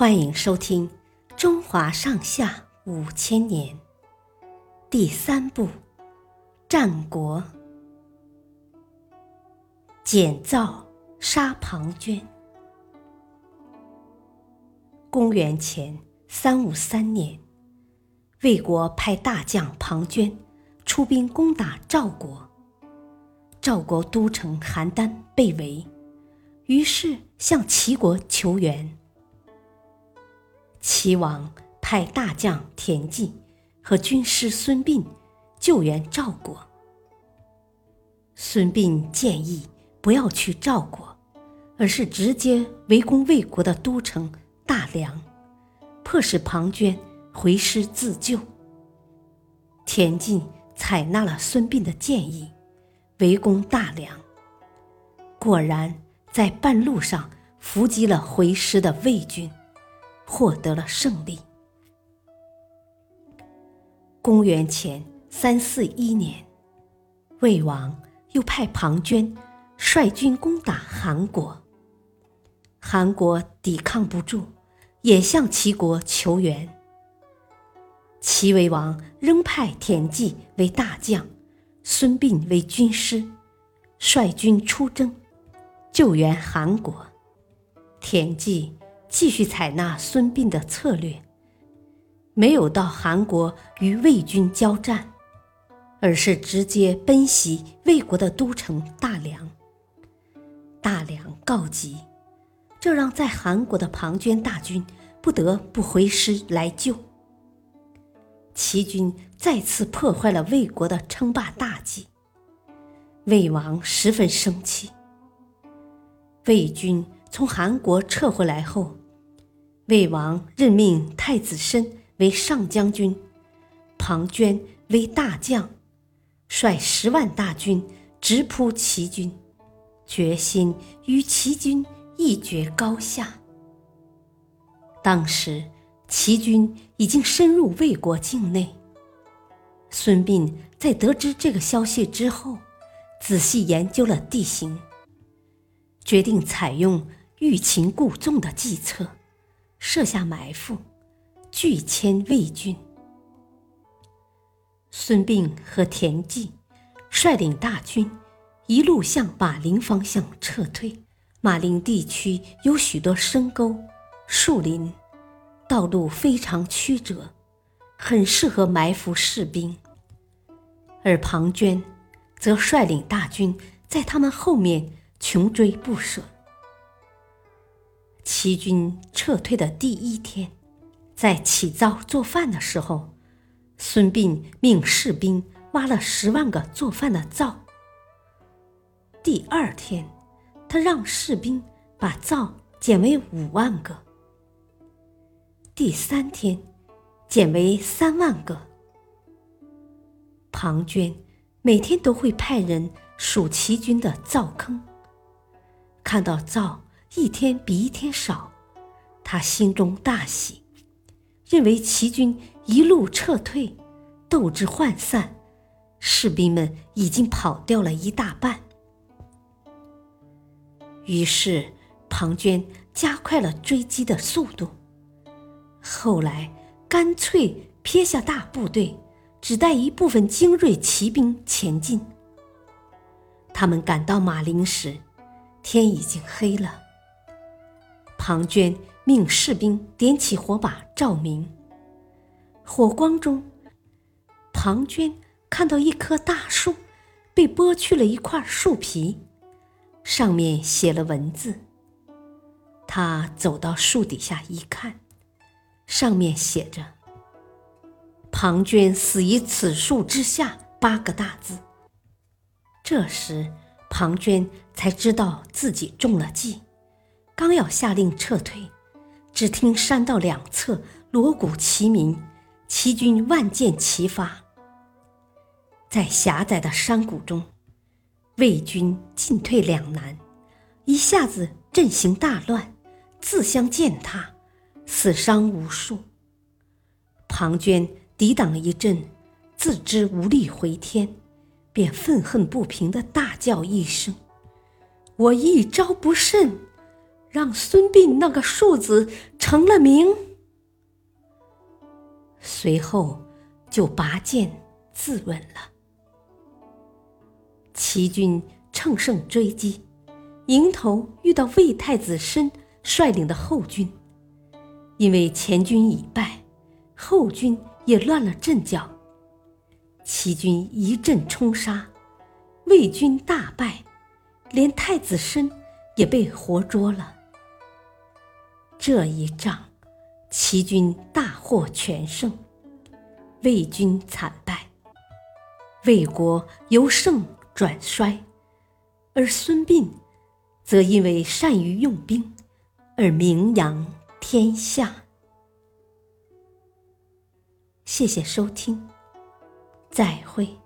欢迎收听《中华上下五千年》第三部《战国》，简造杀庞涓。公元前三五三年，魏国派大将庞涓出兵攻打赵国，赵国都城邯郸被围，于是向齐国求援。齐王派大将田忌和军师孙膑救援赵国。孙膑建议不要去赵国，而是直接围攻魏国的都城大梁，迫使庞涓回师自救。田忌采纳了孙膑的建议，围攻大梁。果然，在半路上伏击了回师的魏军。获得了胜利。公元前三四一年，魏王又派庞涓率军攻打韩国。韩国抵抗不住，也向齐国求援。齐威王仍派田忌为大将，孙膑为军师，率军出征，救援韩国。田忌。继续采纳孙膑的策略，没有到韩国与魏军交战，而是直接奔袭魏国的都城大梁。大梁告急，这让在韩国的庞涓大军不得不回师来救。齐军再次破坏了魏国的称霸大计，魏王十分生气。魏军从韩国撤回来后。魏王任命太子申为上将军，庞涓为大将，率十万大军直扑齐军，决心与齐军一决高下。当时齐军已经深入魏国境内。孙膑在得知这个消息之后，仔细研究了地形，决定采用欲擒故纵的计策。设下埋伏，拒迁魏军。孙膑和田忌率领大军一路向马陵方向撤退。马陵地区有许多深沟、树林，道路非常曲折，很适合埋伏士兵。而庞涓则率领大军在他们后面穷追不舍。齐军撤退的第一天，在起灶做饭的时候，孙膑命士兵挖了十万个做饭的灶。第二天，他让士兵把灶减为五万个。第三天，减为三万个。庞涓每天都会派人数齐军的灶坑，看到灶。一天比一天少，他心中大喜，认为齐军一路撤退，斗志涣散，士兵们已经跑掉了一大半。于是庞涓加快了追击的速度，后来干脆撇下大部队，只带一部分精锐骑兵前进。他们赶到马陵时，天已经黑了。庞涓命士兵点起火把照明。火光中，庞涓看到一棵大树被剥去了一块树皮，上面写了文字。他走到树底下一看，上面写着“庞涓死于此树之下”八个大字。这时，庞涓才知道自己中了计。刚要下令撤退，只听山道两侧锣鼓齐鸣，齐军万箭齐发。在狭窄的山谷中，魏军进退两难，一下子阵型大乱，自相践踏，死伤无数。庞涓抵挡一阵，自知无力回天，便愤恨不平地大叫一声：“我一招不慎！”让孙膑那个庶子成了名。随后就拔剑自刎了。齐军乘胜追击，迎头遇到魏太子申率领的后军，因为前军已败，后军也乱了阵脚。齐军一阵冲杀，魏军大败，连太子申也被活捉了。这一仗，齐军大获全胜，魏军惨败，魏国由盛转衰，而孙膑则因为善于用兵而名扬天下。谢谢收听，再会。